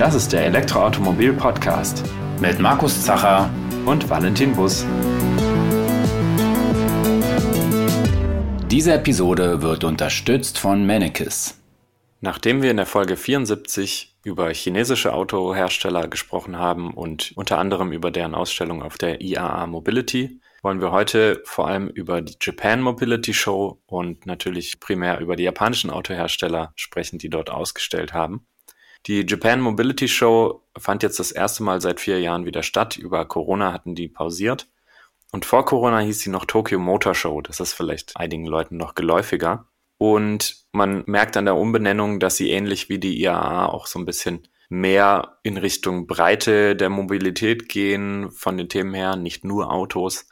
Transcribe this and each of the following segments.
Das ist der Elektroautomobil-Podcast mit Markus Zacher und Valentin Bus. Diese Episode wird unterstützt von Mannekes. Nachdem wir in der Folge 74 über chinesische Autohersteller gesprochen haben und unter anderem über deren Ausstellung auf der IAA Mobility, wollen wir heute vor allem über die Japan Mobility Show und natürlich primär über die japanischen Autohersteller sprechen, die dort ausgestellt haben. Die Japan Mobility Show fand jetzt das erste Mal seit vier Jahren wieder statt. Über Corona hatten die pausiert. Und vor Corona hieß sie noch Tokyo Motor Show. Das ist vielleicht einigen Leuten noch geläufiger. Und man merkt an der Umbenennung, dass sie ähnlich wie die IAA auch so ein bisschen mehr in Richtung Breite der Mobilität gehen von den Themen her, nicht nur Autos.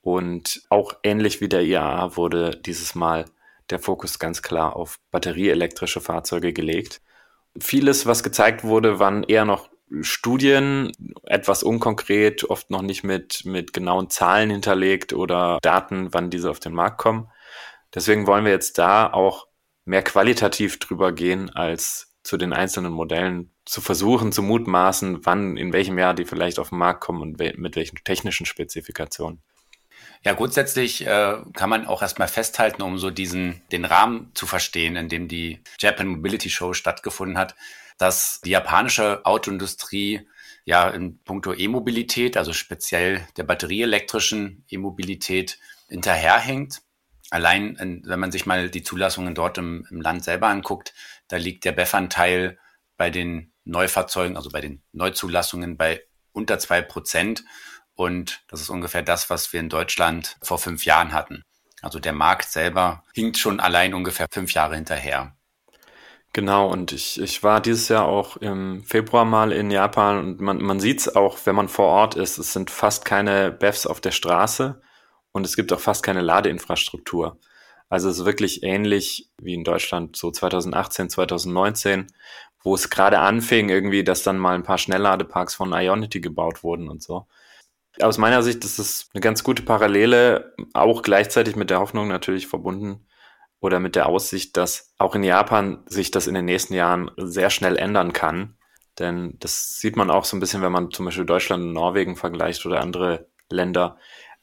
Und auch ähnlich wie der IAA wurde dieses Mal der Fokus ganz klar auf batterieelektrische Fahrzeuge gelegt. Vieles, was gezeigt wurde, waren eher noch Studien, etwas unkonkret, oft noch nicht mit, mit genauen Zahlen hinterlegt oder Daten, wann diese auf den Markt kommen. Deswegen wollen wir jetzt da auch mehr qualitativ drüber gehen, als zu den einzelnen Modellen zu versuchen, zu mutmaßen, wann, in welchem Jahr die vielleicht auf den Markt kommen und mit welchen technischen Spezifikationen. Ja, grundsätzlich äh, kann man auch erstmal festhalten, um so diesen, den Rahmen zu verstehen, in dem die Japan Mobility Show stattgefunden hat, dass die japanische Autoindustrie ja in puncto E-Mobilität, also speziell der batterieelektrischen E-Mobilität, hinterherhängt. Allein, wenn man sich mal die Zulassungen dort im, im Land selber anguckt, da liegt der BEF-Anteil bei den Neufahrzeugen, also bei den Neuzulassungen bei unter zwei Prozent. Und das ist ungefähr das, was wir in Deutschland vor fünf Jahren hatten. Also der Markt selber hinkt schon allein ungefähr fünf Jahre hinterher. Genau, und ich, ich war dieses Jahr auch im Februar mal in Japan und man, man sieht es auch, wenn man vor Ort ist, es sind fast keine BEFs auf der Straße und es gibt auch fast keine Ladeinfrastruktur. Also es ist wirklich ähnlich wie in Deutschland so 2018, 2019, wo es gerade anfing irgendwie, dass dann mal ein paar Schnellladeparks von Ionity gebaut wurden und so. Aus meiner Sicht ist es eine ganz gute Parallele, auch gleichzeitig mit der Hoffnung natürlich verbunden oder mit der Aussicht, dass auch in Japan sich das in den nächsten Jahren sehr schnell ändern kann. Denn das sieht man auch so ein bisschen, wenn man zum Beispiel Deutschland und Norwegen vergleicht oder andere Länder.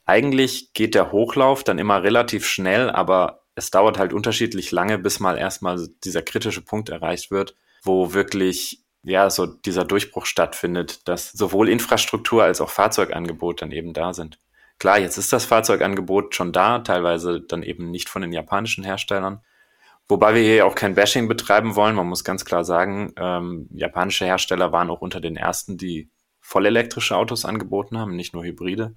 Eigentlich geht der Hochlauf dann immer relativ schnell, aber es dauert halt unterschiedlich lange, bis mal erstmal dieser kritische Punkt erreicht wird, wo wirklich ja, so dieser Durchbruch stattfindet, dass sowohl Infrastruktur als auch Fahrzeugangebot dann eben da sind. Klar, jetzt ist das Fahrzeugangebot schon da, teilweise dann eben nicht von den japanischen Herstellern. Wobei wir hier auch kein Bashing betreiben wollen. Man muss ganz klar sagen, ähm, japanische Hersteller waren auch unter den ersten, die vollelektrische Autos angeboten haben, nicht nur Hybride.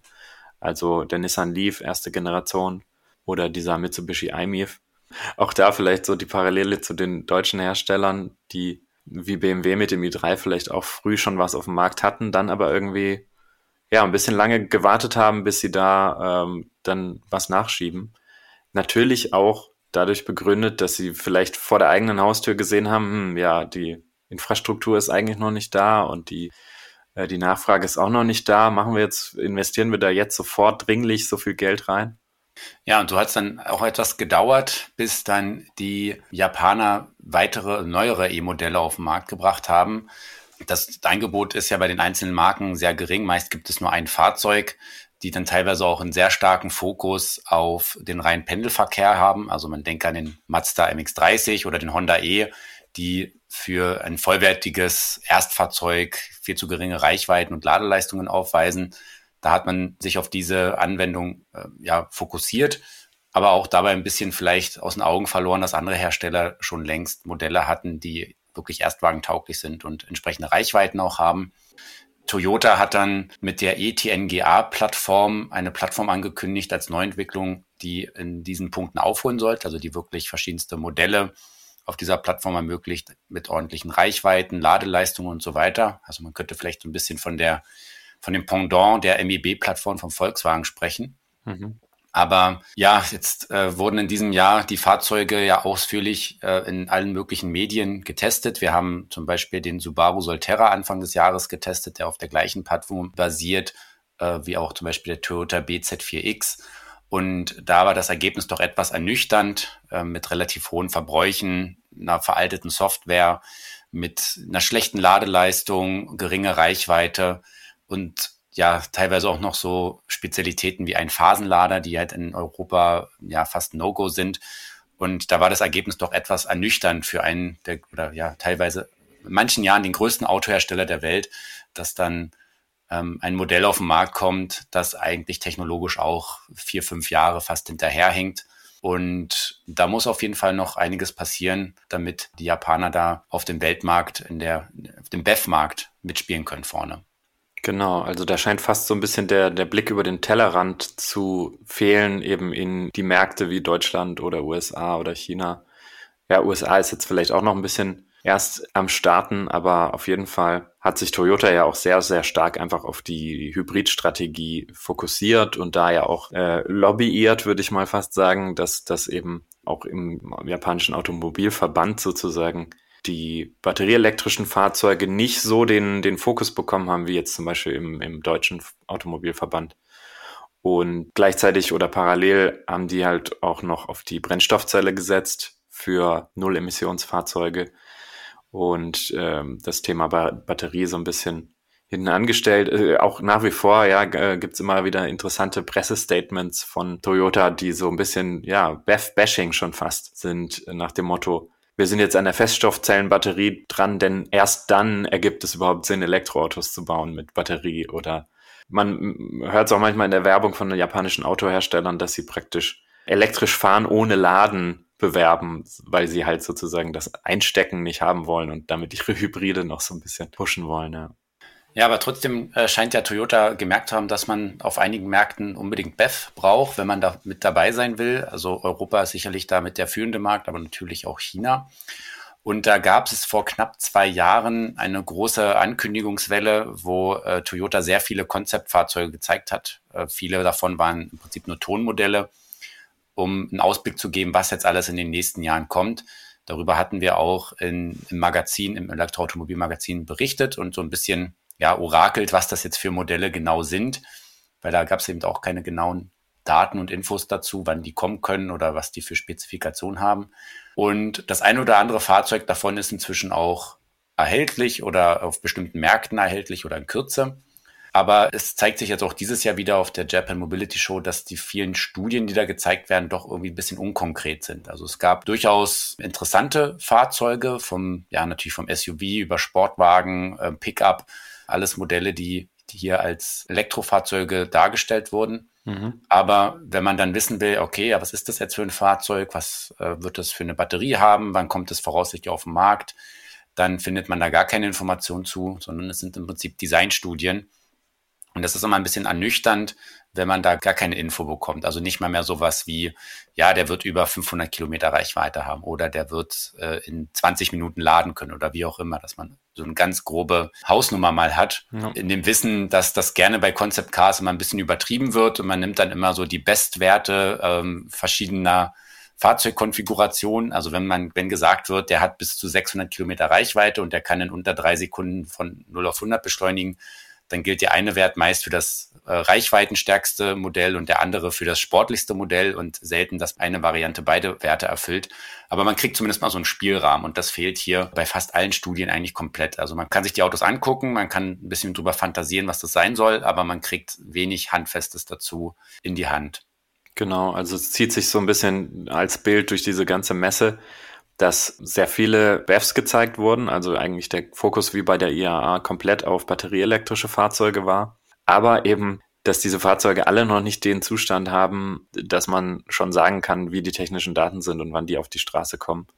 Also der Nissan Leaf, erste Generation, oder dieser Mitsubishi iMIF. Auch da vielleicht so die Parallele zu den deutschen Herstellern, die wie BMW mit dem i3 vielleicht auch früh schon was auf dem Markt hatten, dann aber irgendwie ja ein bisschen lange gewartet haben, bis sie da ähm, dann was nachschieben. Natürlich auch dadurch begründet, dass sie vielleicht vor der eigenen Haustür gesehen haben, hm, ja, die Infrastruktur ist eigentlich noch nicht da und die äh, die Nachfrage ist auch noch nicht da. Machen wir jetzt, investieren wir da jetzt sofort dringlich so viel Geld rein? Ja, und so hat es dann auch etwas gedauert, bis dann die Japaner weitere, neuere E-Modelle auf den Markt gebracht haben. Das Angebot ist ja bei den einzelnen Marken sehr gering. Meist gibt es nur ein Fahrzeug, die dann teilweise auch einen sehr starken Fokus auf den reinen Pendelverkehr haben. Also man denkt an den Mazda MX30 oder den Honda E, die für ein vollwertiges Erstfahrzeug viel zu geringe Reichweiten und Ladeleistungen aufweisen. Da hat man sich auf diese Anwendung äh, ja fokussiert, aber auch dabei ein bisschen vielleicht aus den Augen verloren, dass andere Hersteller schon längst Modelle hatten, die wirklich erstwagentauglich sind und entsprechende Reichweiten auch haben. Toyota hat dann mit der ETNGA-Plattform eine Plattform angekündigt als Neuentwicklung, die in diesen Punkten aufholen sollte, also die wirklich verschiedenste Modelle auf dieser Plattform ermöglicht mit ordentlichen Reichweiten, Ladeleistungen und so weiter. Also man könnte vielleicht ein bisschen von der von dem Pendant der MEB-Plattform von Volkswagen sprechen. Mhm. Aber ja, jetzt äh, wurden in diesem Jahr die Fahrzeuge ja ausführlich äh, in allen möglichen Medien getestet. Wir haben zum Beispiel den Subaru Solterra Anfang des Jahres getestet, der auf der gleichen Plattform basiert äh, wie auch zum Beispiel der Toyota BZ4X. Und da war das Ergebnis doch etwas ernüchternd äh, mit relativ hohen Verbräuchen, einer veralteten Software, mit einer schlechten Ladeleistung, geringe Reichweite und ja, teilweise auch noch so Spezialitäten wie ein Phasenlader, die halt in Europa ja fast No-Go sind. Und da war das Ergebnis doch etwas ernüchternd für einen der, oder ja, teilweise in manchen Jahren den größten Autohersteller der Welt, dass dann ähm, ein Modell auf den Markt kommt, das eigentlich technologisch auch vier, fünf Jahre fast hinterherhängt. Und da muss auf jeden Fall noch einiges passieren, damit die Japaner da auf dem Weltmarkt, in der, auf dem BEF-Markt mitspielen können vorne. Genau, also da scheint fast so ein bisschen der, der Blick über den Tellerrand zu fehlen, eben in die Märkte wie Deutschland oder USA oder China. Ja, USA ist jetzt vielleicht auch noch ein bisschen erst am Starten, aber auf jeden Fall hat sich Toyota ja auch sehr, sehr stark einfach auf die Hybridstrategie fokussiert und da ja auch äh, lobbyiert, würde ich mal fast sagen, dass das eben auch im japanischen Automobilverband sozusagen die batterieelektrischen Fahrzeuge nicht so den, den Fokus bekommen haben, wie jetzt zum Beispiel im, im deutschen Automobilverband. Und gleichzeitig oder parallel haben die halt auch noch auf die Brennstoffzelle gesetzt für Null-Emissionsfahrzeuge und ähm, das Thema ba Batterie so ein bisschen hinten angestellt. Äh, auch nach wie vor, ja, äh, gibt's immer wieder interessante Pressestatements von Toyota, die so ein bisschen, ja, Beth-Bashing schon fast sind, äh, nach dem Motto, wir sind jetzt an der Feststoffzellenbatterie dran, denn erst dann ergibt es überhaupt Sinn, Elektroautos zu bauen mit Batterie oder man hört es auch manchmal in der Werbung von den japanischen Autoherstellern, dass sie praktisch elektrisch fahren ohne Laden bewerben, weil sie halt sozusagen das Einstecken nicht haben wollen und damit ihre Hybride noch so ein bisschen pushen wollen, ja. Ja, aber trotzdem äh, scheint ja Toyota gemerkt haben, dass man auf einigen Märkten unbedingt BEV braucht, wenn man da mit dabei sein will. Also Europa ist sicherlich da mit der führende Markt, aber natürlich auch China. Und da gab es vor knapp zwei Jahren eine große Ankündigungswelle, wo äh, Toyota sehr viele Konzeptfahrzeuge gezeigt hat. Äh, viele davon waren im Prinzip nur Tonmodelle um einen Ausblick zu geben, was jetzt alles in den nächsten Jahren kommt. Darüber hatten wir auch in, im Magazin, im Elektroautomobilmagazin berichtet und so ein bisschen ja, orakelt, was das jetzt für Modelle genau sind, weil da gab es eben auch keine genauen Daten und Infos dazu, wann die kommen können oder was die für Spezifikationen haben. Und das eine oder andere Fahrzeug davon ist inzwischen auch erhältlich oder auf bestimmten Märkten erhältlich oder in Kürze. Aber es zeigt sich jetzt auch dieses Jahr wieder auf der Japan Mobility Show, dass die vielen Studien, die da gezeigt werden, doch irgendwie ein bisschen unkonkret sind. Also es gab durchaus interessante Fahrzeuge vom, ja, natürlich vom SUV über Sportwagen, äh, Pickup, alles Modelle, die, die hier als Elektrofahrzeuge dargestellt wurden. Mhm. Aber wenn man dann wissen will, okay, ja, was ist das jetzt für ein Fahrzeug? Was äh, wird das für eine Batterie haben? Wann kommt es voraussichtlich auf den Markt? Dann findet man da gar keine Information zu, sondern es sind im Prinzip Designstudien und das ist immer ein bisschen ernüchternd, wenn man da gar keine Info bekommt. Also nicht mal mehr sowas wie, ja, der wird über 500 Kilometer Reichweite haben oder der wird äh, in 20 Minuten laden können oder wie auch immer, dass man so eine ganz grobe Hausnummer mal hat. Ja. In dem Wissen, dass das gerne bei Concept Cars immer ein bisschen übertrieben wird und man nimmt dann immer so die Bestwerte ähm, verschiedener Fahrzeugkonfiguration. Also wenn man, wenn gesagt wird, der hat bis zu 600 Kilometer Reichweite und der kann in unter drei Sekunden von 0 auf 100 beschleunigen, dann gilt der eine Wert meist für das äh, reichweitenstärkste Modell und der andere für das sportlichste Modell und selten, dass eine Variante beide Werte erfüllt. Aber man kriegt zumindest mal so einen Spielrahmen und das fehlt hier bei fast allen Studien eigentlich komplett. Also man kann sich die Autos angucken, man kann ein bisschen drüber fantasieren, was das sein soll, aber man kriegt wenig Handfestes dazu in die Hand. Genau, also es zieht sich so ein bisschen als Bild durch diese ganze Messe dass sehr viele BEVs gezeigt wurden, also eigentlich der Fokus wie bei der IAA komplett auf batterieelektrische Fahrzeuge war, aber eben, dass diese Fahrzeuge alle noch nicht den Zustand haben, dass man schon sagen kann, wie die technischen Daten sind und wann die auf die Straße kommen.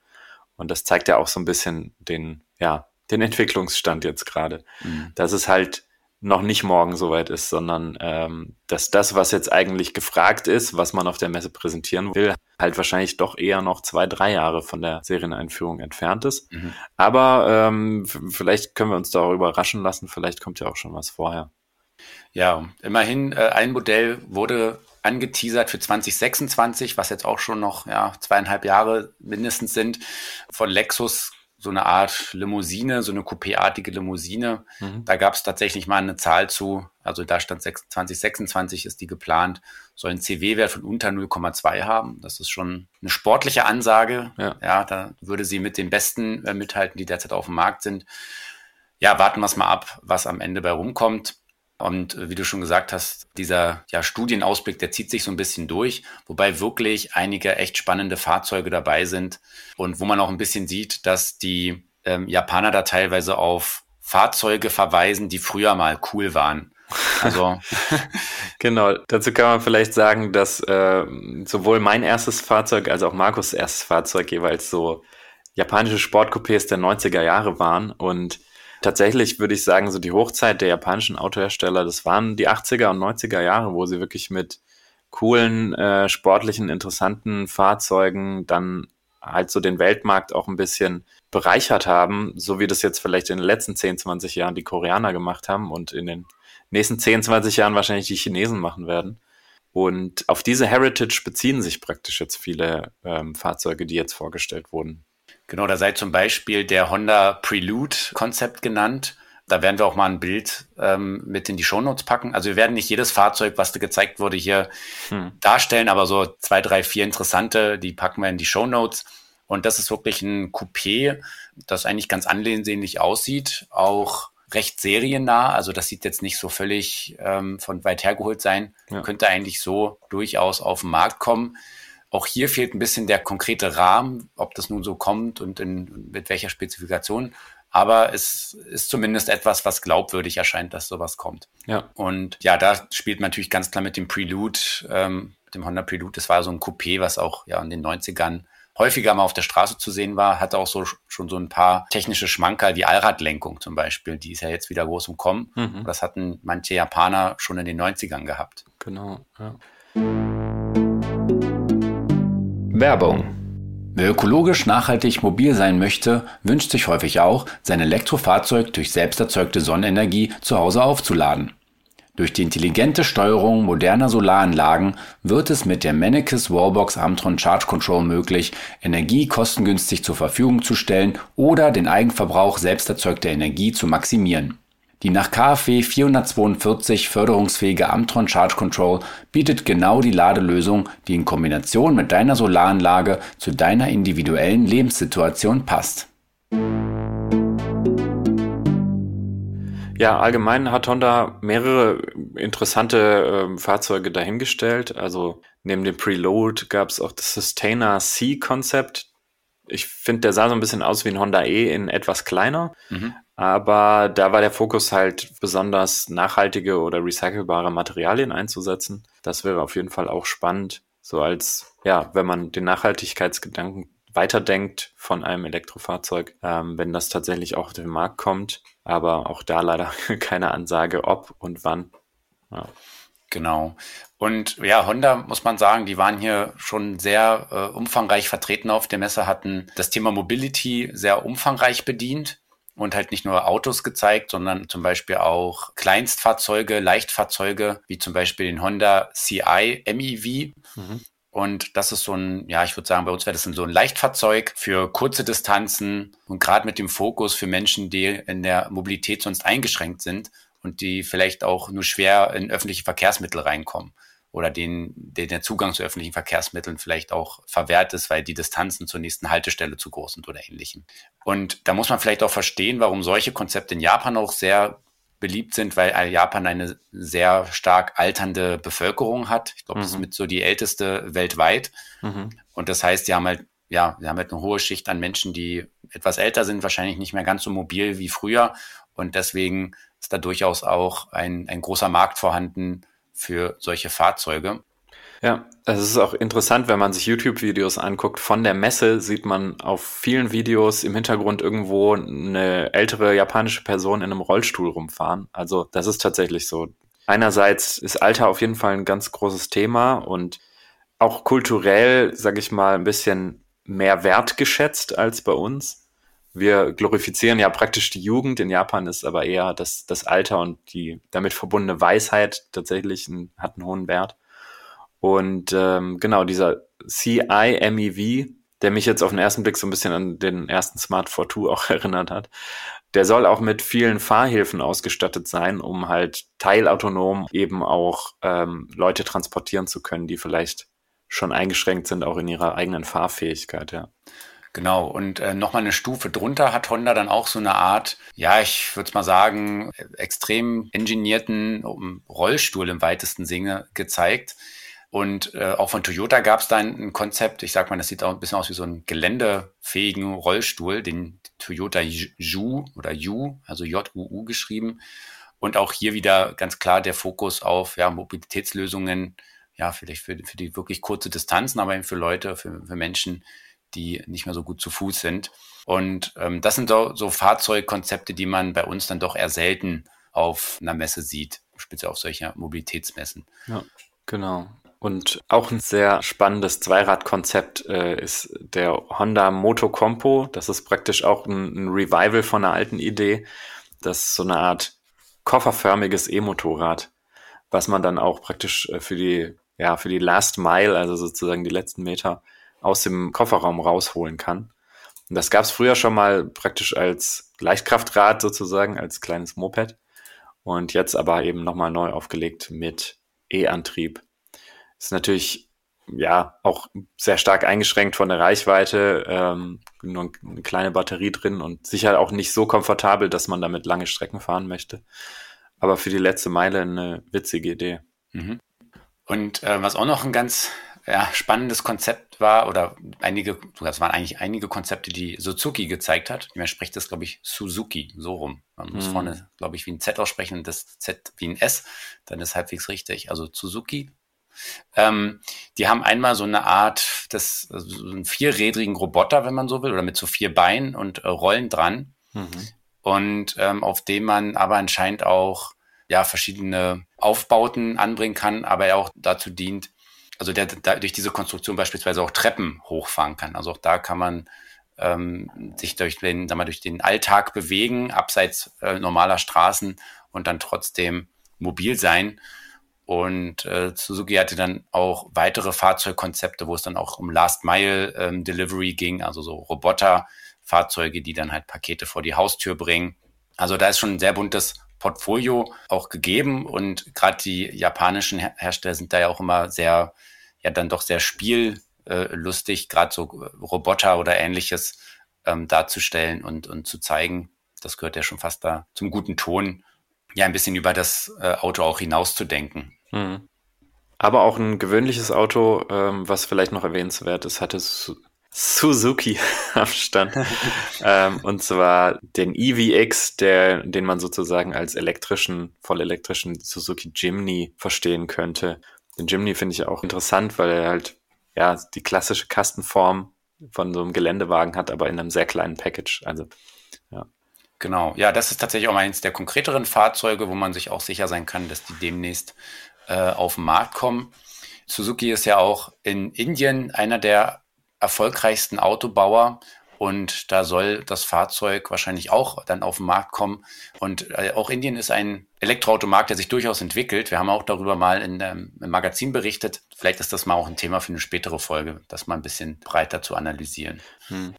Und das zeigt ja auch so ein bisschen den, ja, den Entwicklungsstand jetzt gerade. Mhm. Dass es halt noch nicht morgen soweit ist, sondern ähm, dass das, was jetzt eigentlich gefragt ist, was man auf der Messe präsentieren will, halt wahrscheinlich doch eher noch zwei, drei Jahre von der Serieneinführung entfernt ist. Mhm. Aber ähm, vielleicht können wir uns da auch überraschen lassen, vielleicht kommt ja auch schon was vorher. Ja, immerhin, äh, ein Modell wurde angeteasert für 2026, was jetzt auch schon noch ja, zweieinhalb Jahre mindestens sind. Von Lexus so eine Art Limousine, so eine Coupé-artige Limousine. Mhm. Da gab es tatsächlich mal eine Zahl zu, also da stand 2026 ist die geplant, soll einen CW-Wert von unter 0,2 haben. Das ist schon eine sportliche Ansage. Ja. ja, da würde sie mit den Besten äh, mithalten, die derzeit auf dem Markt sind. Ja, warten wir es mal ab, was am Ende bei rumkommt. Und äh, wie du schon gesagt hast, dieser ja, Studienausblick, der zieht sich so ein bisschen durch, wobei wirklich einige echt spannende Fahrzeuge dabei sind und wo man auch ein bisschen sieht, dass die ähm, Japaner da teilweise auf Fahrzeuge verweisen, die früher mal cool waren. Also genau, dazu kann man vielleicht sagen, dass äh, sowohl mein erstes Fahrzeug als auch Markus erstes Fahrzeug jeweils so japanische Sportcoupés der 90er Jahre waren und Tatsächlich würde ich sagen, so die Hochzeit der japanischen Autohersteller, das waren die 80er und 90er Jahre, wo sie wirklich mit coolen, äh, sportlichen, interessanten Fahrzeugen dann halt so den Weltmarkt auch ein bisschen bereichert haben, so wie das jetzt vielleicht in den letzten 10, 20 Jahren die Koreaner gemacht haben und in den nächsten 10, 20 Jahren wahrscheinlich die Chinesen machen werden. Und auf diese Heritage beziehen sich praktisch jetzt viele ähm, Fahrzeuge, die jetzt vorgestellt wurden. Genau, da sei zum Beispiel der Honda Prelude-Konzept genannt. Da werden wir auch mal ein Bild ähm, mit in die Shownotes packen. Also wir werden nicht jedes Fahrzeug, was da gezeigt wurde, hier hm. darstellen, aber so zwei, drei, vier interessante, die packen wir in die Shownotes. Und das ist wirklich ein Coupé, das eigentlich ganz ansehnlich aussieht, auch recht seriennah. Also das sieht jetzt nicht so völlig ähm, von weit hergeholt sein. Ja. Könnte eigentlich so durchaus auf den Markt kommen. Auch hier fehlt ein bisschen der konkrete Rahmen, ob das nun so kommt und in, mit welcher Spezifikation. Aber es ist zumindest etwas, was glaubwürdig erscheint, dass sowas kommt. Ja. Und ja, da spielt man natürlich ganz klar mit dem Prelude, ähm, dem Honda Prelude. Das war so ein Coupé, was auch ja in den 90ern häufiger mal auf der Straße zu sehen war, hatte auch so schon so ein paar technische Schmankerl wie Allradlenkung zum Beispiel. Die ist ja jetzt wieder groß im Kommen. Mhm. Das hatten manche Japaner schon in den 90ern gehabt. Genau, ja. Werbung. Wer ökologisch nachhaltig mobil sein möchte, wünscht sich häufig auch, sein Elektrofahrzeug durch selbst erzeugte Sonnenenergie zu Hause aufzuladen. Durch die intelligente Steuerung moderner Solaranlagen wird es mit der Mennekes Wallbox Amtron Charge Control möglich, Energie kostengünstig zur Verfügung zu stellen oder den Eigenverbrauch selbst erzeugter Energie zu maximieren. Die nach KfW 442 förderungsfähige Amtron Charge Control bietet genau die Ladelösung, die in Kombination mit deiner Solaranlage zu deiner individuellen Lebenssituation passt. Ja, allgemein hat Honda mehrere interessante äh, Fahrzeuge dahingestellt. Also neben dem Preload gab es auch das Sustainer C-Konzept. Ich finde, der sah so ein bisschen aus wie ein Honda E in etwas kleiner. Mhm. Aber da war der Fokus halt besonders nachhaltige oder recycelbare Materialien einzusetzen. Das wäre auf jeden Fall auch spannend, so als, ja, wenn man den Nachhaltigkeitsgedanken weiterdenkt von einem Elektrofahrzeug, ähm, wenn das tatsächlich auch auf den Markt kommt. Aber auch da leider keine Ansage, ob und wann. Ja. Genau. Und ja, Honda muss man sagen, die waren hier schon sehr äh, umfangreich vertreten auf der Messe, hatten das Thema Mobility sehr umfangreich bedient und halt nicht nur Autos gezeigt, sondern zum Beispiel auch Kleinstfahrzeuge, Leichtfahrzeuge, wie zum Beispiel den Honda CI MEV. Mhm. Und das ist so ein, ja, ich würde sagen, bei uns wäre das so ein Leichtfahrzeug für kurze Distanzen und gerade mit dem Fokus für Menschen, die in der Mobilität sonst eingeschränkt sind und die vielleicht auch nur schwer in öffentliche Verkehrsmittel reinkommen oder den, den der Zugang zu öffentlichen Verkehrsmitteln vielleicht auch verwehrt ist, weil die Distanzen zur nächsten Haltestelle zu groß sind oder ähnlichem. Und da muss man vielleicht auch verstehen, warum solche Konzepte in Japan auch sehr beliebt sind, weil Japan eine sehr stark alternde Bevölkerung hat. Ich glaube, mhm. das ist mhm. mit so die älteste weltweit. Mhm. Und das heißt, die haben halt, ja, sie haben halt eine hohe Schicht an Menschen, die etwas älter sind, wahrscheinlich nicht mehr ganz so mobil wie früher. Und deswegen ist da durchaus auch ein, ein großer Markt vorhanden, für solche Fahrzeuge. Ja, es ist auch interessant, wenn man sich YouTube-Videos anguckt. Von der Messe sieht man auf vielen Videos im Hintergrund irgendwo eine ältere japanische Person in einem Rollstuhl rumfahren. Also das ist tatsächlich so. Einerseits ist Alter auf jeden Fall ein ganz großes Thema und auch kulturell, sage ich mal, ein bisschen mehr wertgeschätzt als bei uns wir glorifizieren ja praktisch die Jugend. In Japan ist aber eher das, das Alter und die damit verbundene Weisheit tatsächlich ein, hat einen hohen Wert. Und ähm, genau, dieser CI-MEV, der mich jetzt auf den ersten Blick so ein bisschen an den ersten Smart 42 auch erinnert hat. Der soll auch mit vielen Fahrhilfen ausgestattet sein, um halt teilautonom eben auch ähm, Leute transportieren zu können, die vielleicht schon eingeschränkt sind, auch in ihrer eigenen Fahrfähigkeit, ja. Genau, und äh, nochmal eine Stufe drunter hat Honda dann auch so eine Art, ja, ich würde mal sagen, extrem engineerten Rollstuhl im weitesten Sinne gezeigt. Und äh, auch von Toyota gab es da ein, ein, Konzept, ich sag mal, das sieht auch ein bisschen aus wie so ein geländefähigen Rollstuhl, den Toyota Ju oder Ju, also J-U-U geschrieben. Und auch hier wieder ganz klar der Fokus auf ja, Mobilitätslösungen, ja, vielleicht für, für die wirklich kurze Distanzen, aber eben für Leute, für, für Menschen, die nicht mehr so gut zu Fuß sind. Und ähm, das sind so, so Fahrzeugkonzepte, die man bei uns dann doch eher selten auf einer Messe sieht, speziell auf solcher Mobilitätsmessen. Ja, genau. Und auch ein sehr spannendes Zweiradkonzept äh, ist der Honda Moto Compo. Das ist praktisch auch ein, ein Revival von einer alten Idee. Das ist so eine Art kofferförmiges E-Motorrad, was man dann auch praktisch äh, für die, ja, für die Last Mile, also sozusagen die letzten Meter, aus dem Kofferraum rausholen kann. Und das gab es früher schon mal praktisch als Leichtkraftrad sozusagen, als kleines Moped. Und jetzt aber eben nochmal neu aufgelegt mit E-Antrieb. Ist natürlich ja auch sehr stark eingeschränkt von der Reichweite, ähm, nur eine kleine Batterie drin und sicher auch nicht so komfortabel, dass man damit lange Strecken fahren möchte. Aber für die letzte Meile eine witzige Idee. Mhm. Und äh, was auch noch ein ganz ja, spannendes Konzept war, oder einige, das waren eigentlich einige Konzepte, die Suzuki gezeigt hat. Man spricht das, glaube ich, Suzuki, so rum. Man muss mhm. vorne, glaube ich, wie ein Z aussprechen und das Z wie ein S, dann ist halbwegs richtig. Also Suzuki. Ähm, die haben einmal so eine Art, das, also so einen vierrädrigen Roboter, wenn man so will, oder mit so vier Beinen und äh, Rollen dran. Mhm. Und ähm, auf dem man aber anscheinend auch ja verschiedene Aufbauten anbringen kann, aber er auch dazu dient, also der, der durch diese Konstruktion beispielsweise auch Treppen hochfahren kann. Also auch da kann man ähm, sich durch den, sag mal, durch den Alltag bewegen, abseits äh, normaler Straßen und dann trotzdem mobil sein. Und äh, Suzuki hatte dann auch weitere Fahrzeugkonzepte, wo es dann auch um Last Mile ähm, Delivery ging, also so Roboterfahrzeuge, die dann halt Pakete vor die Haustür bringen. Also da ist schon ein sehr buntes Portfolio auch gegeben und gerade die japanischen Hersteller sind da ja auch immer sehr ja dann doch sehr spiellustig, gerade so Roboter oder ähnliches ähm, darzustellen und, und zu zeigen. Das gehört ja schon fast da zum guten Ton, ja ein bisschen über das äh, Auto auch hinauszudenken. Mhm. Aber auch ein gewöhnliches Auto, ähm, was vielleicht noch erwähnenswert ist, hatte Suzuki am Stand. ähm, und zwar den EVX, der, den man sozusagen als elektrischen, voll elektrischen Suzuki Jimny verstehen könnte. Den Jimny finde ich auch interessant, weil er halt ja die klassische Kastenform von so einem Geländewagen hat, aber in einem sehr kleinen Package. Also ja. Genau, ja, das ist tatsächlich auch eins der konkreteren Fahrzeuge, wo man sich auch sicher sein kann, dass die demnächst äh, auf den Markt kommen. Suzuki ist ja auch in Indien einer der erfolgreichsten Autobauer und da soll das Fahrzeug wahrscheinlich auch dann auf den Markt kommen. Und äh, auch Indien ist ein Elektroautomarkt, der sich durchaus entwickelt. Wir haben auch darüber mal in, ähm, im Magazin berichtet. Vielleicht ist das mal auch ein Thema für eine spätere Folge, das mal ein bisschen breiter zu analysieren. Hm.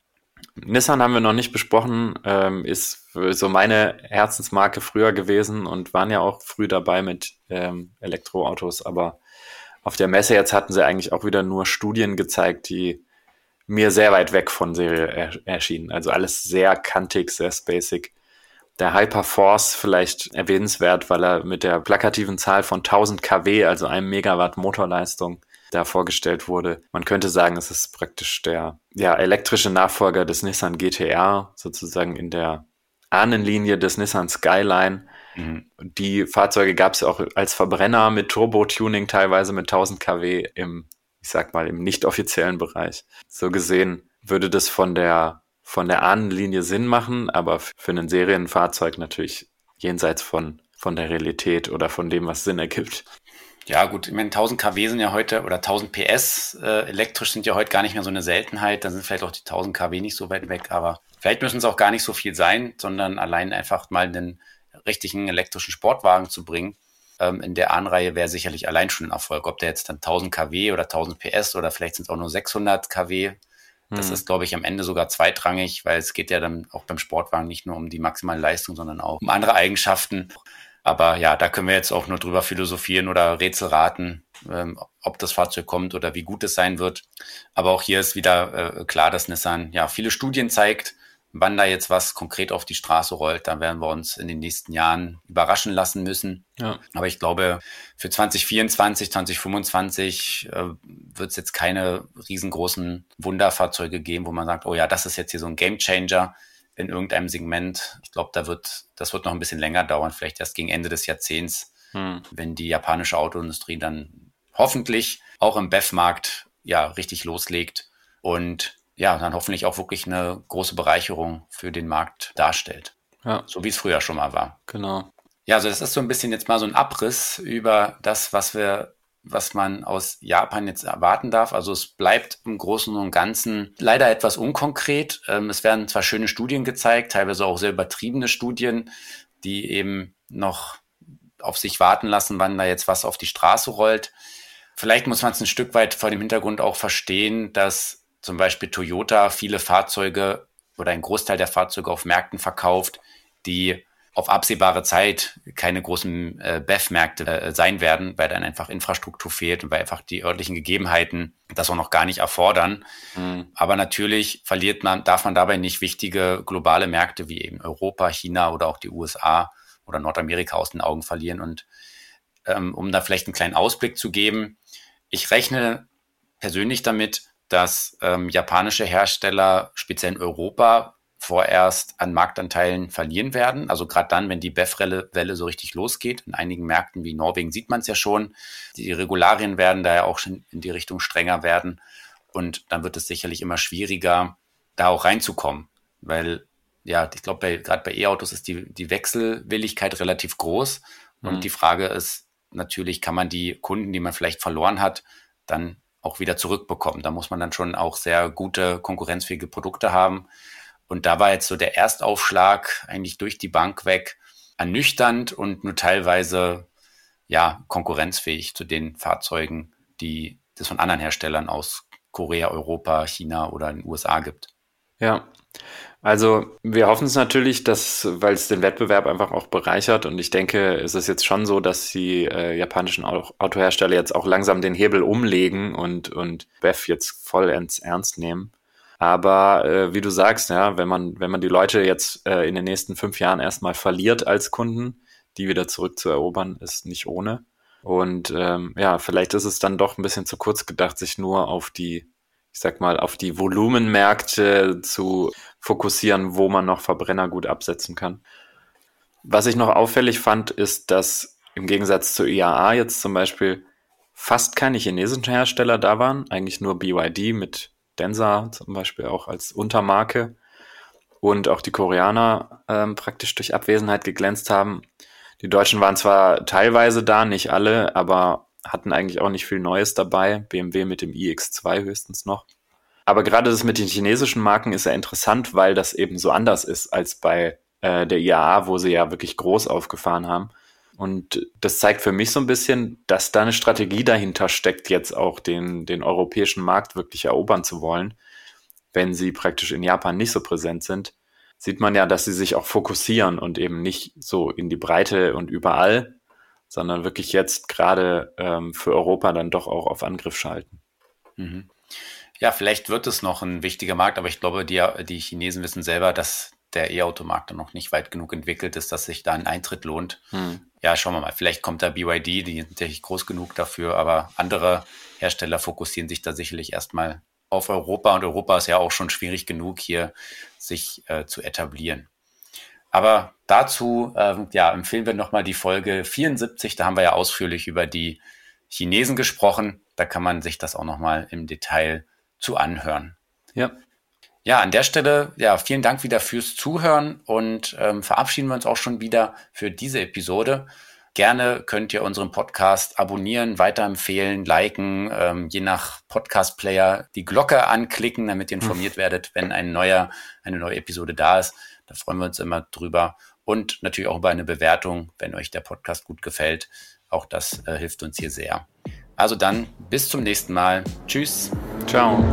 Nissan haben wir noch nicht besprochen, ähm, ist so meine Herzensmarke früher gewesen und waren ja auch früh dabei mit ähm, Elektroautos, aber auf der Messe jetzt hatten sie eigentlich auch wieder nur Studien gezeigt, die mir sehr weit weg von Serie er erschienen. Also alles sehr kantig, sehr spacig. Der Hyperforce vielleicht erwähnenswert, weil er mit der plakativen Zahl von 1000 kW, also einem Megawatt Motorleistung, da vorgestellt wurde. Man könnte sagen, es ist praktisch der ja, elektrische Nachfolger des Nissan GTR, sozusagen in der Ahnenlinie des Nissan Skyline. Mhm. Die Fahrzeuge gab es auch als Verbrenner mit Turbo-Tuning, teilweise mit 1000 kW im ich sag mal, im nicht offiziellen Bereich. So gesehen würde das von der, von der Ahnenlinie Sinn machen, aber für ein Serienfahrzeug natürlich jenseits von, von der Realität oder von dem, was Sinn ergibt. Ja, gut, ich meine, 1000 kW sind ja heute oder 1000 PS äh, elektrisch sind ja heute gar nicht mehr so eine Seltenheit. Dann sind vielleicht auch die 1000 kW nicht so weit weg, aber vielleicht müssen es auch gar nicht so viel sein, sondern allein einfach mal einen richtigen elektrischen Sportwagen zu bringen ähm, in der Anreihe wäre sicherlich allein schon ein Erfolg. Ob der jetzt dann 1000 kW oder 1000 PS oder vielleicht sind es auch nur 600 kW Das hm. ist, glaube ich, am Ende sogar zweitrangig, weil es geht ja dann auch beim Sportwagen nicht nur um die maximale Leistung, sondern auch um andere Eigenschaften. Aber ja, da können wir jetzt auch nur drüber philosophieren oder Rätsel raten, ähm, ob das Fahrzeug kommt oder wie gut es sein wird. Aber auch hier ist wieder äh, klar, dass Nissan ja viele Studien zeigt, Wann da jetzt was konkret auf die Straße rollt, da werden wir uns in den nächsten Jahren überraschen lassen müssen. Ja. Aber ich glaube, für 2024, 2025 äh, wird es jetzt keine riesengroßen Wunderfahrzeuge geben, wo man sagt, oh ja, das ist jetzt hier so ein Gamechanger in irgendeinem Segment. Ich glaube, da wird, das wird noch ein bisschen länger dauern, vielleicht erst gegen Ende des Jahrzehnts, hm. wenn die japanische Autoindustrie dann hoffentlich auch im BEF-Markt ja richtig loslegt und ja, dann hoffentlich auch wirklich eine große Bereicherung für den Markt darstellt. Ja. So wie es früher schon mal war. Genau. Ja, also das ist so ein bisschen jetzt mal so ein Abriss über das, was wir, was man aus Japan jetzt erwarten darf. Also es bleibt im Großen und Ganzen leider etwas unkonkret. Ähm, es werden zwar schöne Studien gezeigt, teilweise auch sehr übertriebene Studien, die eben noch auf sich warten lassen, wann da jetzt was auf die Straße rollt. Vielleicht muss man es ein Stück weit vor dem Hintergrund auch verstehen, dass zum Beispiel Toyota viele Fahrzeuge oder ein Großteil der Fahrzeuge auf Märkten verkauft, die auf absehbare Zeit keine großen äh, BEF-Märkte äh, sein werden, weil dann einfach Infrastruktur fehlt und weil einfach die örtlichen Gegebenheiten das auch noch gar nicht erfordern. Mhm. Aber natürlich verliert man, darf man dabei nicht wichtige globale Märkte wie eben Europa, China oder auch die USA oder Nordamerika aus den Augen verlieren. Und ähm, um da vielleicht einen kleinen Ausblick zu geben, ich rechne persönlich damit, dass ähm, japanische Hersteller, speziell in Europa, vorerst an Marktanteilen verlieren werden. Also gerade dann, wenn die BEF-Welle so richtig losgeht. In einigen Märkten wie Norwegen sieht man es ja schon. Die Regularien werden da ja auch schon in die Richtung strenger werden. Und dann wird es sicherlich immer schwieriger, da auch reinzukommen. Weil, ja, ich glaube, gerade bei E-Autos ist die, die Wechselwilligkeit relativ groß. Und mhm. die Frage ist natürlich, kann man die Kunden, die man vielleicht verloren hat, dann auch wieder zurückbekommen. Da muss man dann schon auch sehr gute, konkurrenzfähige Produkte haben. Und da war jetzt so der Erstaufschlag eigentlich durch die Bank weg ernüchternd und nur teilweise ja konkurrenzfähig zu den Fahrzeugen, die es von anderen Herstellern aus Korea, Europa, China oder den USA gibt. Ja, also wir hoffen es natürlich, dass, weil es den Wettbewerb einfach auch bereichert und ich denke, es ist jetzt schon so, dass die äh, japanischen Autohersteller jetzt auch langsam den Hebel umlegen und, und BEF jetzt vollends ernst nehmen. Aber äh, wie du sagst, ja, wenn man, wenn man die Leute jetzt äh, in den nächsten fünf Jahren erstmal verliert als Kunden, die wieder zurückzuerobern, ist nicht ohne. Und ähm, ja, vielleicht ist es dann doch ein bisschen zu kurz gedacht, sich nur auf die ich sag mal, auf die Volumenmärkte zu fokussieren, wo man noch Verbrenner gut absetzen kann. Was ich noch auffällig fand, ist, dass im Gegensatz zu IAA jetzt zum Beispiel fast keine chinesischen Hersteller da waren, eigentlich nur BYD mit Densa zum Beispiel auch als Untermarke und auch die Koreaner ähm, praktisch durch Abwesenheit geglänzt haben. Die Deutschen waren zwar teilweise da, nicht alle, aber hatten eigentlich auch nicht viel Neues dabei. BMW mit dem iX2 höchstens noch. Aber gerade das mit den chinesischen Marken ist ja interessant, weil das eben so anders ist als bei äh, der IAA, wo sie ja wirklich groß aufgefahren haben. Und das zeigt für mich so ein bisschen, dass da eine Strategie dahinter steckt, jetzt auch den, den europäischen Markt wirklich erobern zu wollen. Wenn sie praktisch in Japan nicht so präsent sind, sieht man ja, dass sie sich auch fokussieren und eben nicht so in die Breite und überall, sondern wirklich jetzt gerade ähm, für Europa dann doch auch auf Angriff schalten. Mhm. Ja, vielleicht wird es noch ein wichtiger Markt, aber ich glaube, die, die Chinesen wissen selber, dass der E-Automarkt dann noch nicht weit genug entwickelt ist, dass sich da ein Eintritt lohnt. Hm. Ja, schauen wir mal. Vielleicht kommt da BYD, die sind natürlich groß genug dafür, aber andere Hersteller fokussieren sich da sicherlich erstmal auf Europa und Europa ist ja auch schon schwierig genug, hier sich äh, zu etablieren. Aber dazu äh, ja, empfehlen wir nochmal die Folge 74. Da haben wir ja ausführlich über die Chinesen gesprochen. Da kann man sich das auch nochmal im Detail zu anhören. Ja. Ja, an der Stelle, ja, vielen Dank wieder fürs Zuhören und ähm, verabschieden wir uns auch schon wieder für diese Episode. Gerne könnt ihr unseren Podcast abonnieren, weiterempfehlen, liken, ähm, je nach Podcast-Player die Glocke anklicken, damit ihr informiert werdet, wenn ein neuer, eine neue Episode da ist. Da freuen wir uns immer drüber. Und natürlich auch über eine Bewertung, wenn euch der Podcast gut gefällt. Auch das äh, hilft uns hier sehr. Also dann bis zum nächsten Mal. Tschüss. Ciao.